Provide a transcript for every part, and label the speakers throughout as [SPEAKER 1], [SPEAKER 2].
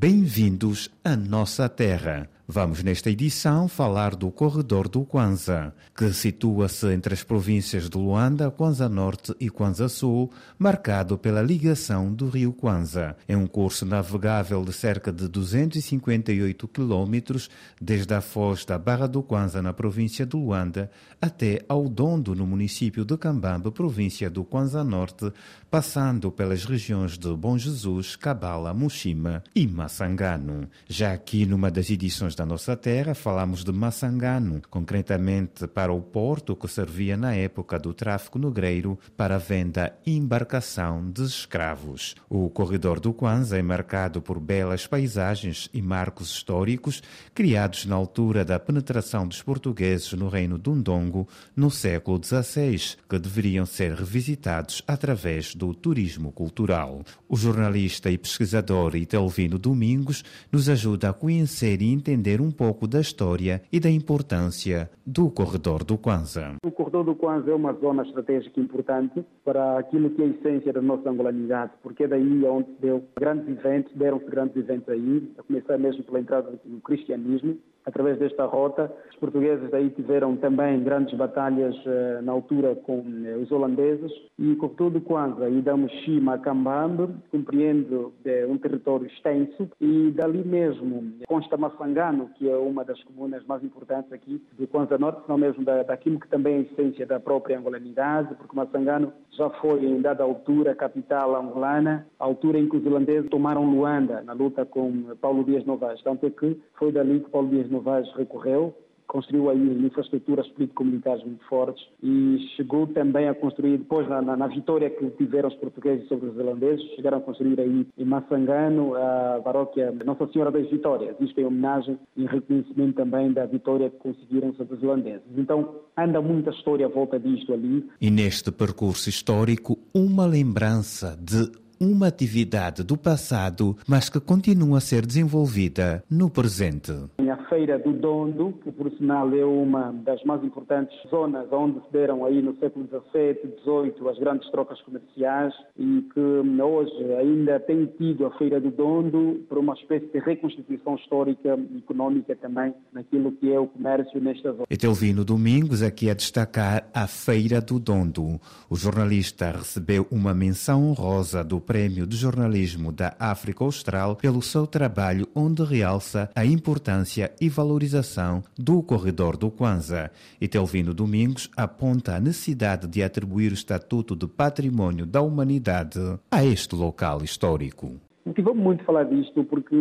[SPEAKER 1] Bem-vindos à nossa terra. Vamos nesta edição falar do corredor do Kwanza, que situa-se entre as províncias de Luanda, Kwanza Norte e Kwanza Sul, marcado pela ligação do rio Kwanza. É um curso navegável de cerca de 258 quilômetros desde a foz da Barra do Kwanza na província de Luanda até ao Dondo no município de Cambambe, província do Kwanza Norte, passando pelas regiões de Bom Jesus, Cabala, Mushima e Massangano. Já aqui numa das edições da nossa terra, falamos de Massangano, concretamente para o porto que servia na época do tráfico negreiro para a venda e embarcação de escravos. O corredor do Kwanza é marcado por belas paisagens e marcos históricos criados na altura da penetração dos portugueses no reino do Ndongo no século XVI, que deveriam ser revisitados através do turismo cultural. O jornalista e pesquisador Itelvino Domingos nos ajuda a conhecer e entender entender um pouco da história e da importância do Corredor do Kwanza.
[SPEAKER 2] O Corredor do Kwanza é uma zona estratégica importante para aquilo que é a essência da nossa angolanidade, porque é daí onde deu grandes eventos, deram-se grandes eventos aí, a começar mesmo pela entrada do cristianismo, através desta rota. Os portugueses aí tiveram também grandes batalhas uh, na altura com uh, os holandeses e com tudo quanto aí damos Shima a Cambambe, compreende uh, um território extenso e dali mesmo consta Massangano, que é uma das comunas mais importantes aqui do Kwanza Norte, não mesmo da, daquilo que também é a essência da própria angolanidade, porque Massangano já foi em dada altura capital angolana, altura em que os holandeses tomaram Luanda na luta com Paulo Dias Novas. Tanto é que foi dali que Paulo Dias Novaes recorreu, construiu aí infraestruturas político-militares muito fortes e chegou também a construir, depois na, na, na, vitória que tiveram os portugueses sobre os zelandeses, chegaram a construir aí em Massangano a paróquia Nossa Senhora das Vitórias, isto em homenagem e reconhecimento também da vitória que conseguiram sobre os zelandeses. Então anda muita história à volta disto ali.
[SPEAKER 1] E neste percurso histórico, uma lembrança de uma atividade do passado, mas que continua a ser desenvolvida no presente.
[SPEAKER 2] A Feira do Dondo, que por sinal é uma das mais importantes zonas onde se deram aí no século XVII, XVIII as grandes trocas comerciais e que hoje ainda tem tido a Feira do Dondo por uma espécie de reconstituição histórica e económica também naquilo que é o comércio nesta zona.
[SPEAKER 1] Etelvino Domingos aqui a destacar a Feira do Dondo. O jornalista recebeu uma menção honrosa do Prémio de Jornalismo da África Austral pelo seu trabalho, onde realça a importância e valorização do corredor do Kwanza. E Telvino Domingos aponta a necessidade de atribuir o estatuto de patrimônio da humanidade a este local histórico.
[SPEAKER 2] Motivou-me muito falar disto porque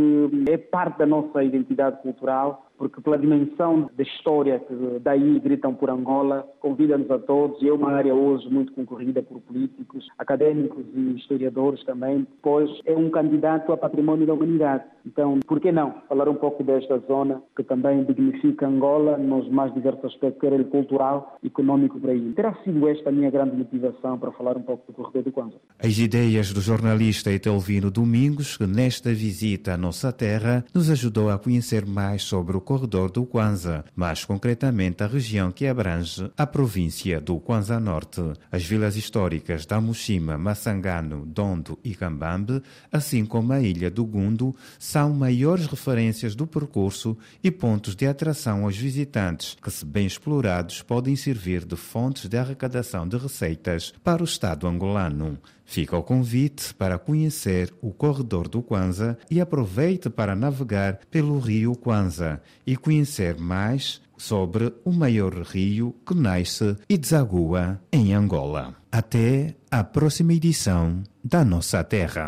[SPEAKER 2] é parte da nossa identidade cultural porque pela dimensão da história que daí gritam por Angola, convida-nos a todos, e é uma área hoje muito concorrida por políticos, académicos e historiadores também, pois é um candidato a património da humanidade. Então, por que não falar um pouco desta zona que também dignifica Angola nos mais diversos aspectos, quer ele cultural, econômico por aí. Terá sido esta a minha grande motivação para falar um pouco do Corredor do Kwanza.
[SPEAKER 1] As ideias do jornalista Etelvino Domingos, que nesta visita à nossa terra nos ajudou a conhecer mais sobre o corredor do Kwanza, mais concretamente a região que abrange a província do Kwanza Norte. As vilas históricas da Mushima, Massangano, Dondo e Cambambe, assim como a ilha do Gundo, são maiores referências do percurso e pontos de atração aos visitantes, que, se bem explorados, podem servir de fontes de arrecadação de receitas para o Estado angolano. Fica o convite para conhecer o corredor do Kwanza e aproveite para navegar pelo rio Kwanza e conhecer mais sobre o maior rio que nasce e desagua em Angola. Até a próxima edição da Nossa Terra.